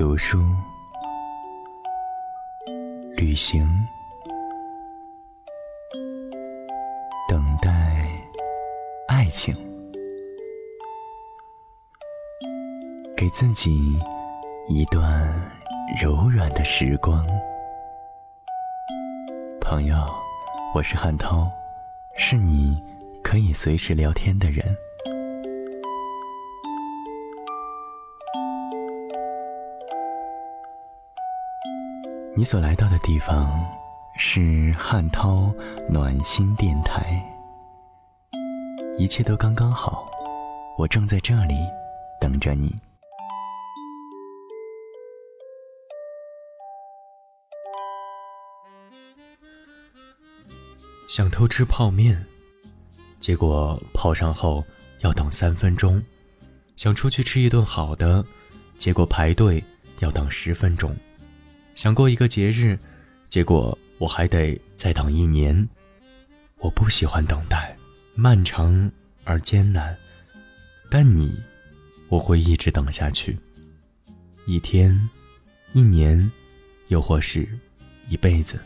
读书、旅行、等待爱情，给自己一段柔软的时光。朋友，我是汉涛，是你可以随时聊天的人。你所来到的地方是汉涛暖心电台，一切都刚刚好，我正在这里等着你。想偷吃泡面，结果泡上后要等三分钟；想出去吃一顿好的，结果排队要等十分钟。想过一个节日，结果我还得再等一年。我不喜欢等待，漫长而艰难。但你，我会一直等下去。一天，一年，又或是一辈子。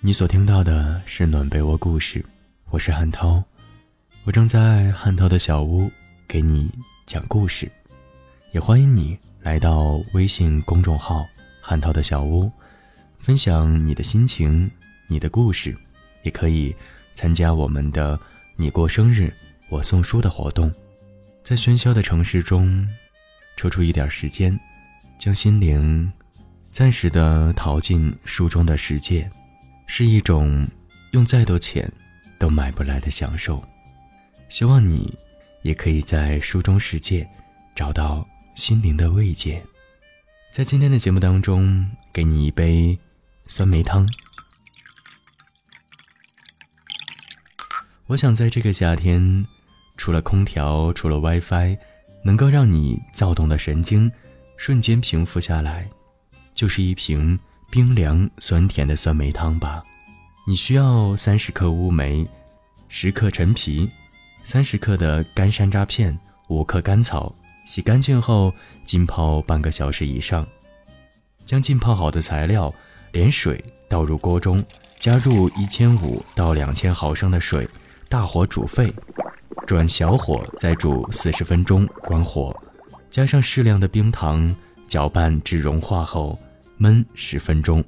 你所听到的是暖被窝故事，我是汉涛，我正在汉涛的小屋给你讲故事，也欢迎你来到微信公众号。汉涛的小屋，分享你的心情、你的故事，也可以参加我们的“你过生日，我送书”的活动。在喧嚣的城市中，抽出一点时间，将心灵暂时的逃进书中的世界，是一种用再多钱都买不来的享受。希望你也可以在书中世界找到心灵的慰藉。在今天的节目当中，给你一杯酸梅汤。我想在这个夏天，除了空调，除了 WiFi，能够让你躁动的神经瞬间平复下来，就是一瓶冰凉酸甜的酸梅汤吧。你需要三十克乌梅，十克陈皮，三十克的干山楂片，五克甘草。洗干净后浸泡半个小时以上，将浸泡好的材料连水倒入锅中，加入一千五到两千毫升的水，大火煮沸，转小火再煮四十分钟，关火，加上适量的冰糖，搅拌至融化后焖十分钟。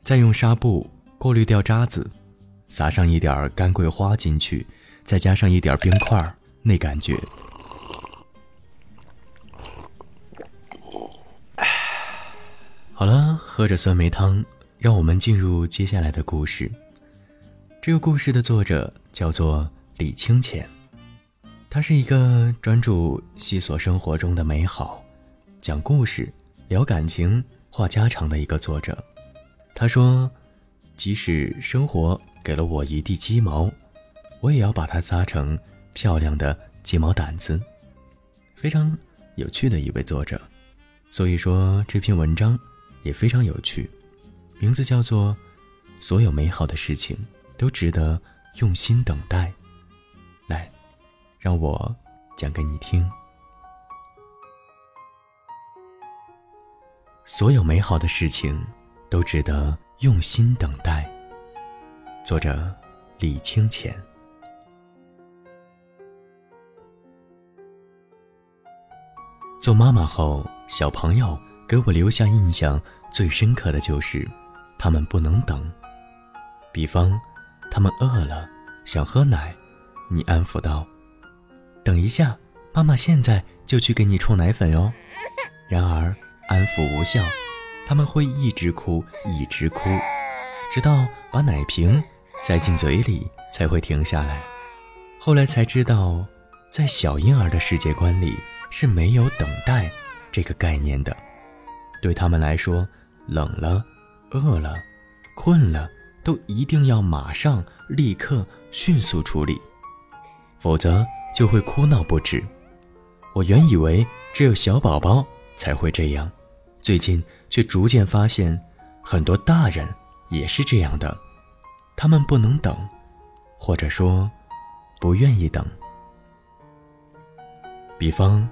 再用纱布过滤掉渣子，撒上一点干桂花进去，再加上一点冰块，那感觉。好了，喝着酸梅汤，让我们进入接下来的故事。这个故事的作者叫做李清浅，他是一个专注细琐生活中的美好，讲故事、聊感情、话家常的一个作者。他说：“即使生活给了我一地鸡毛，我也要把它扎成漂亮的鸡毛掸子。”非常有趣的一位作者，所以说这篇文章。也非常有趣，名字叫做《所有美好的事情都值得用心等待》。来，让我讲给你听。所有美好的事情都值得用心等待。作者李清浅。做妈妈后，小朋友。给我留下印象最深刻的就是，他们不能等。比方，他们饿了，想喝奶，你安抚道：“等一下，妈妈现在就去给你冲奶粉哦。”然而，安抚无效，他们会一直哭，一直哭，直到把奶瓶塞进嘴里才会停下来。后来才知道，在小婴儿的世界观里是没有等待这个概念的。对他们来说，冷了、饿了、困了，都一定要马上、立刻、迅速处理，否则就会哭闹不止。我原以为只有小宝宝才会这样，最近却逐渐发现，很多大人也是这样的。他们不能等，或者说，不愿意等。比方，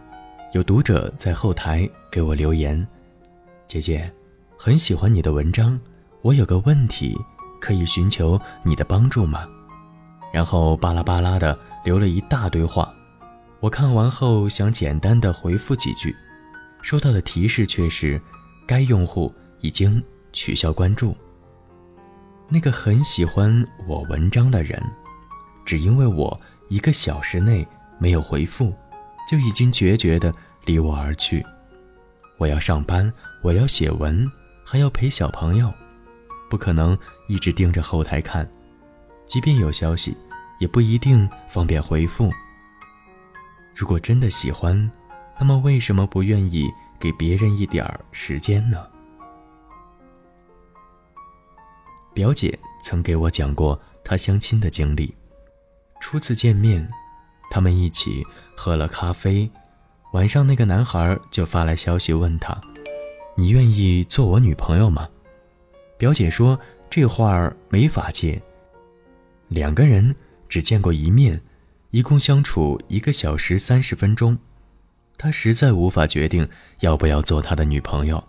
有读者在后台给我留言：“姐姐，很喜欢你的文章，我有个问题，可以寻求你的帮助吗？”然后巴拉巴拉的留了一大堆话。我看完后想简单的回复几句，收到的提示却是：该用户已经取消关注。那个很喜欢我文章的人，只因为我一个小时内没有回复，就已经决绝的离我而去。我要上班，我要写文，还要陪小朋友，不可能一直盯着后台看。即便有消息，也不一定方便回复。如果真的喜欢，那么为什么不愿意给别人一点儿时间呢？表姐曾给我讲过她相亲的经历。初次见面，他们一起喝了咖啡，晚上那个男孩就发来消息问她：“你愿意做我女朋友吗？”表姐说这话儿没法接。两个人只见过一面。一共相处一个小时三十分钟，他实在无法决定要不要做他的女朋友。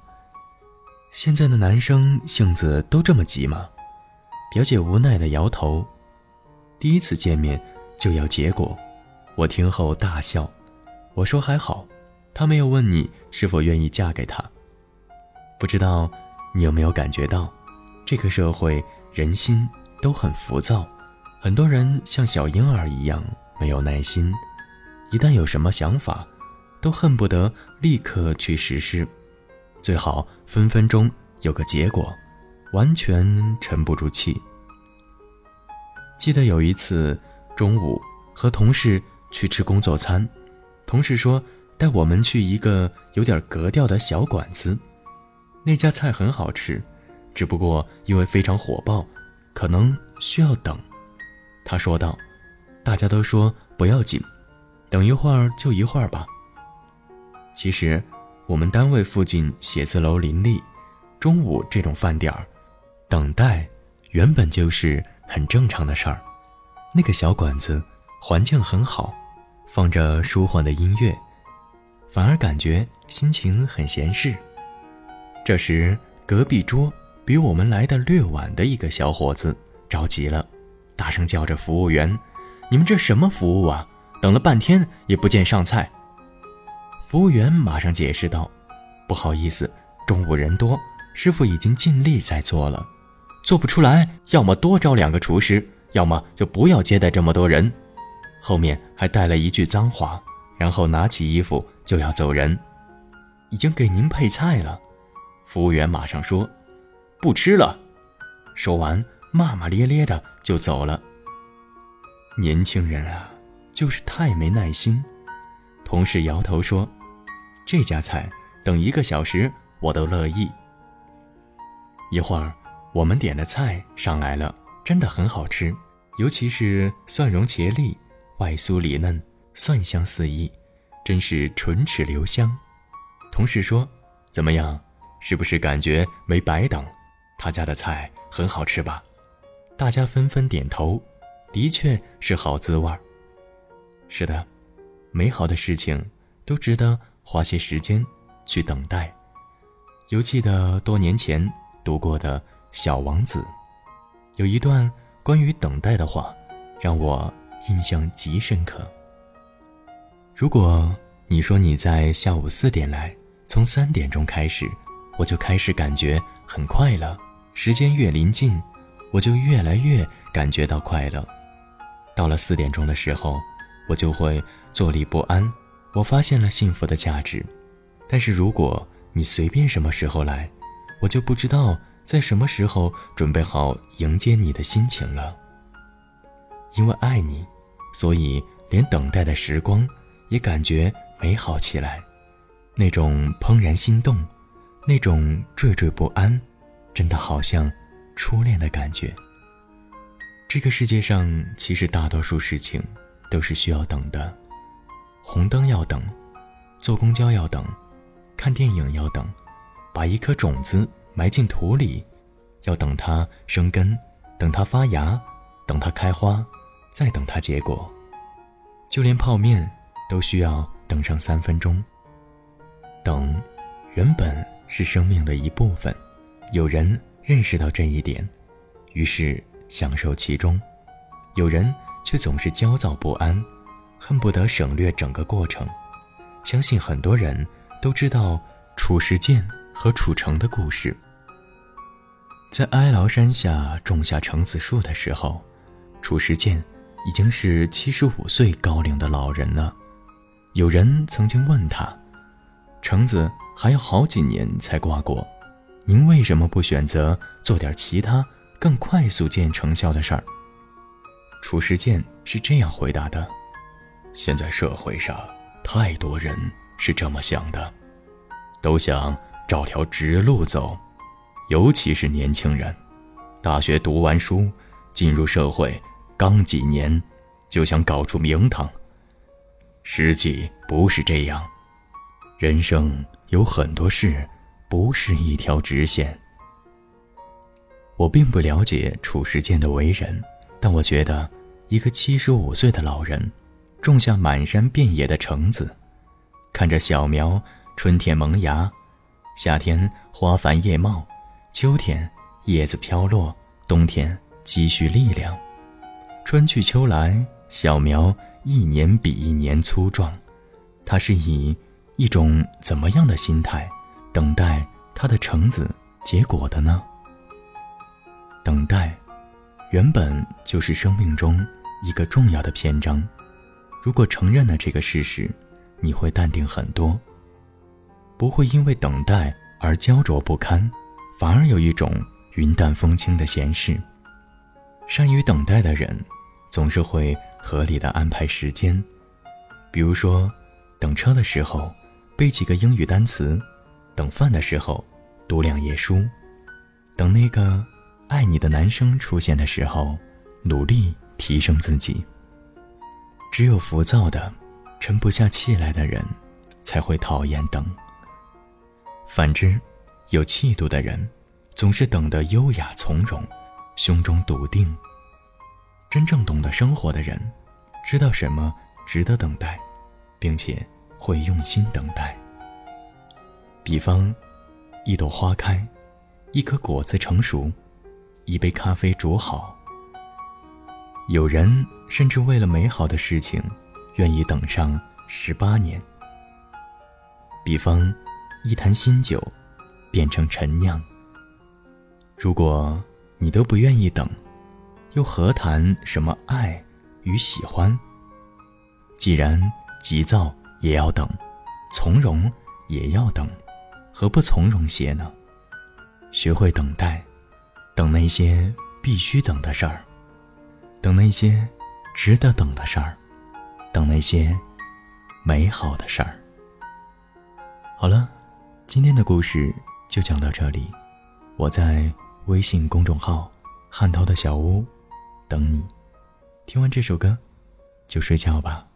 现在的男生性子都这么急吗？表姐无奈的摇头。第一次见面就要结果，我听后大笑。我说还好，他没有问你是否愿意嫁给他。不知道你有没有感觉到，这个社会人心都很浮躁，很多人像小婴儿一样。没有耐心，一旦有什么想法，都恨不得立刻去实施，最好分分钟有个结果，完全沉不住气。记得有一次中午和同事去吃工作餐，同事说带我们去一个有点格调的小馆子，那家菜很好吃，只不过因为非常火爆，可能需要等。他说道。大家都说不要紧，等一会儿就一会儿吧。其实，我们单位附近写字楼林立，中午这种饭点儿，等待原本就是很正常的事儿。那个小馆子环境很好，放着舒缓的音乐，反而感觉心情很闲适。这时，隔壁桌比我们来的略晚的一个小伙子着急了，大声叫着服务员。你们这什么服务啊？等了半天也不见上菜。服务员马上解释道：“不好意思，中午人多，师傅已经尽力在做了，做不出来，要么多招两个厨师，要么就不要接待这么多人。”后面还带了一句脏话，然后拿起衣服就要走人。已经给您配菜了，服务员马上说：“不吃了。”说完骂骂咧咧的就走了。年轻人啊，就是太没耐心。同事摇头说：“这家菜等一个小时我都乐意。”一会儿，我们点的菜上来了，真的很好吃，尤其是蒜蓉茄粒，外酥里嫩，蒜香四溢，真是唇齿留香。同事说：“怎么样？是不是感觉没白等？他家的菜很好吃吧？”大家纷纷点头。的确是好滋味儿。是的，美好的事情都值得花些时间去等待。犹记得多年前读过的《小王子》，有一段关于等待的话，让我印象极深刻。如果你说你在下午四点来，从三点钟开始，我就开始感觉很快乐。时间越临近，我就越来越感觉到快乐。到了四点钟的时候，我就会坐立不安。我发现了幸福的价值，但是如果你随便什么时候来，我就不知道在什么时候准备好迎接你的心情了。因为爱你，所以连等待的时光也感觉美好起来。那种怦然心动，那种惴惴不安，真的好像初恋的感觉。这个世界上其实大多数事情都是需要等的，红灯要等，坐公交要等，看电影要等，把一颗种子埋进土里，要等它生根，等它发芽，等它开花，再等它结果。就连泡面都需要等上三分钟，等，原本是生命的一部分。有人认识到这一点，于是享受其中；有人却总是焦躁不安，恨不得省略整个过程。相信很多人都知道褚时健和褚橙的故事。在哀牢山下种下橙子树的时候，褚时健已经是七十五岁高龄的老人了。有人曾经问他：“橙子还要好几年才挂果，您为什么不选择做点其他更快速见成效的事儿？”褚时健是这样回答的：“现在社会上太多人是这么想的，都想找条直路走。”尤其是年轻人，大学读完书，进入社会刚几年，就想搞出名堂。实际不是这样，人生有很多事不是一条直线。我并不了解褚时健的为人，但我觉得，一个七十五岁的老人，种下满山遍野的橙子，看着小苗春天萌芽，夏天花繁叶茂。秋天，叶子飘落；冬天，积蓄力量。春去秋来，小苗一年比一年粗壮。它是以一种怎么样的心态等待它的橙子结果的呢？等待，原本就是生命中一个重要的篇章。如果承认了这个事实，你会淡定很多，不会因为等待而焦灼不堪。反而有一种云淡风轻的闲适。善于等待的人，总是会合理的安排时间。比如说，等车的时候背几个英语单词，等饭的时候读两页书，等那个爱你的男生出现的时候，努力提升自己。只有浮躁的、沉不下气来的人，才会讨厌等。反之。有气度的人，总是等得优雅从容，胸中笃定。真正懂得生活的人，知道什么值得等待，并且会用心等待。比方，一朵花开，一颗果子成熟，一杯咖啡煮好。有人甚至为了美好的事情，愿意等上十八年。比方，一坛新酒。变成陈酿。如果你都不愿意等，又何谈什么爱与喜欢？既然急躁也要等，从容也要等，何不从容些呢？学会等待，等那些必须等的事儿，等那些值得等的事儿，等那些美好的事儿。好了，今天的故事。就讲到这里，我在微信公众号“汉涛的小屋”等你。听完这首歌，就睡觉吧，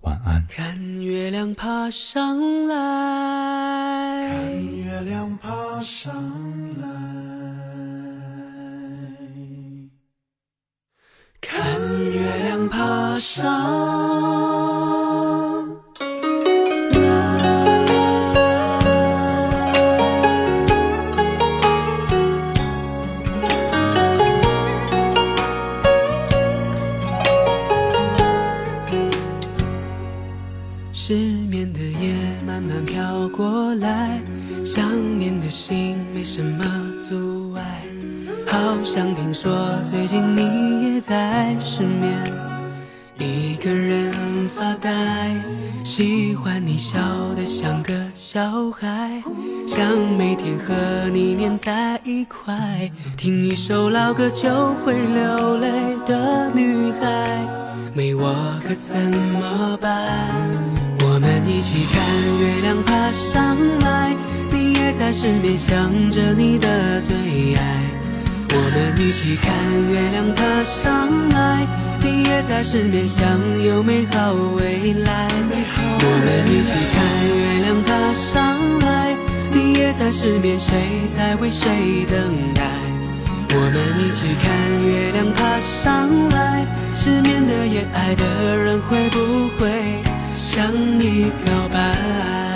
晚安。看月亮爬上来，看月亮爬上来，看月亮爬上。失眠，一个人发呆。喜欢你笑得像个小孩，想每天和你黏在一块，听一首老歌就会流泪的女孩，没我可怎么办？我们一起看月亮爬上来，你也在失眠想着你的最爱。我们一起看月亮爬上来，你也在失眠想有美好未来。我们一起看月亮爬上来，你也在失眠，谁在为谁等待？我们一起看月亮爬上来，失眠的夜，爱的人会不会？向你表白。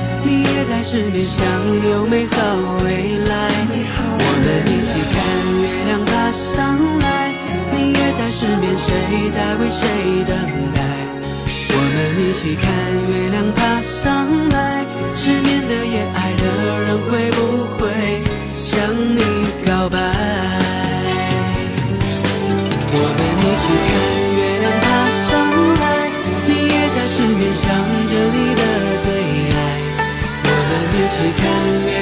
失眠想有美好未来。我们一起看月亮爬上来，你也在失眠，谁在为谁等待？我们一起看月亮爬上来，失眠的夜，爱的人会不会向你告白？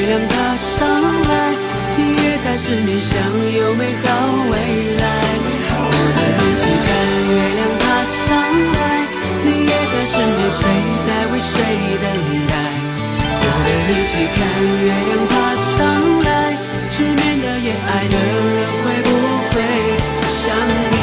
月亮爬上来，你也在失眠，想有美好未来。我和你去看月亮爬上来，你也在失眠，谁在为谁等待？我和你去看月亮爬上来，失眠的夜，爱的人会不会想你？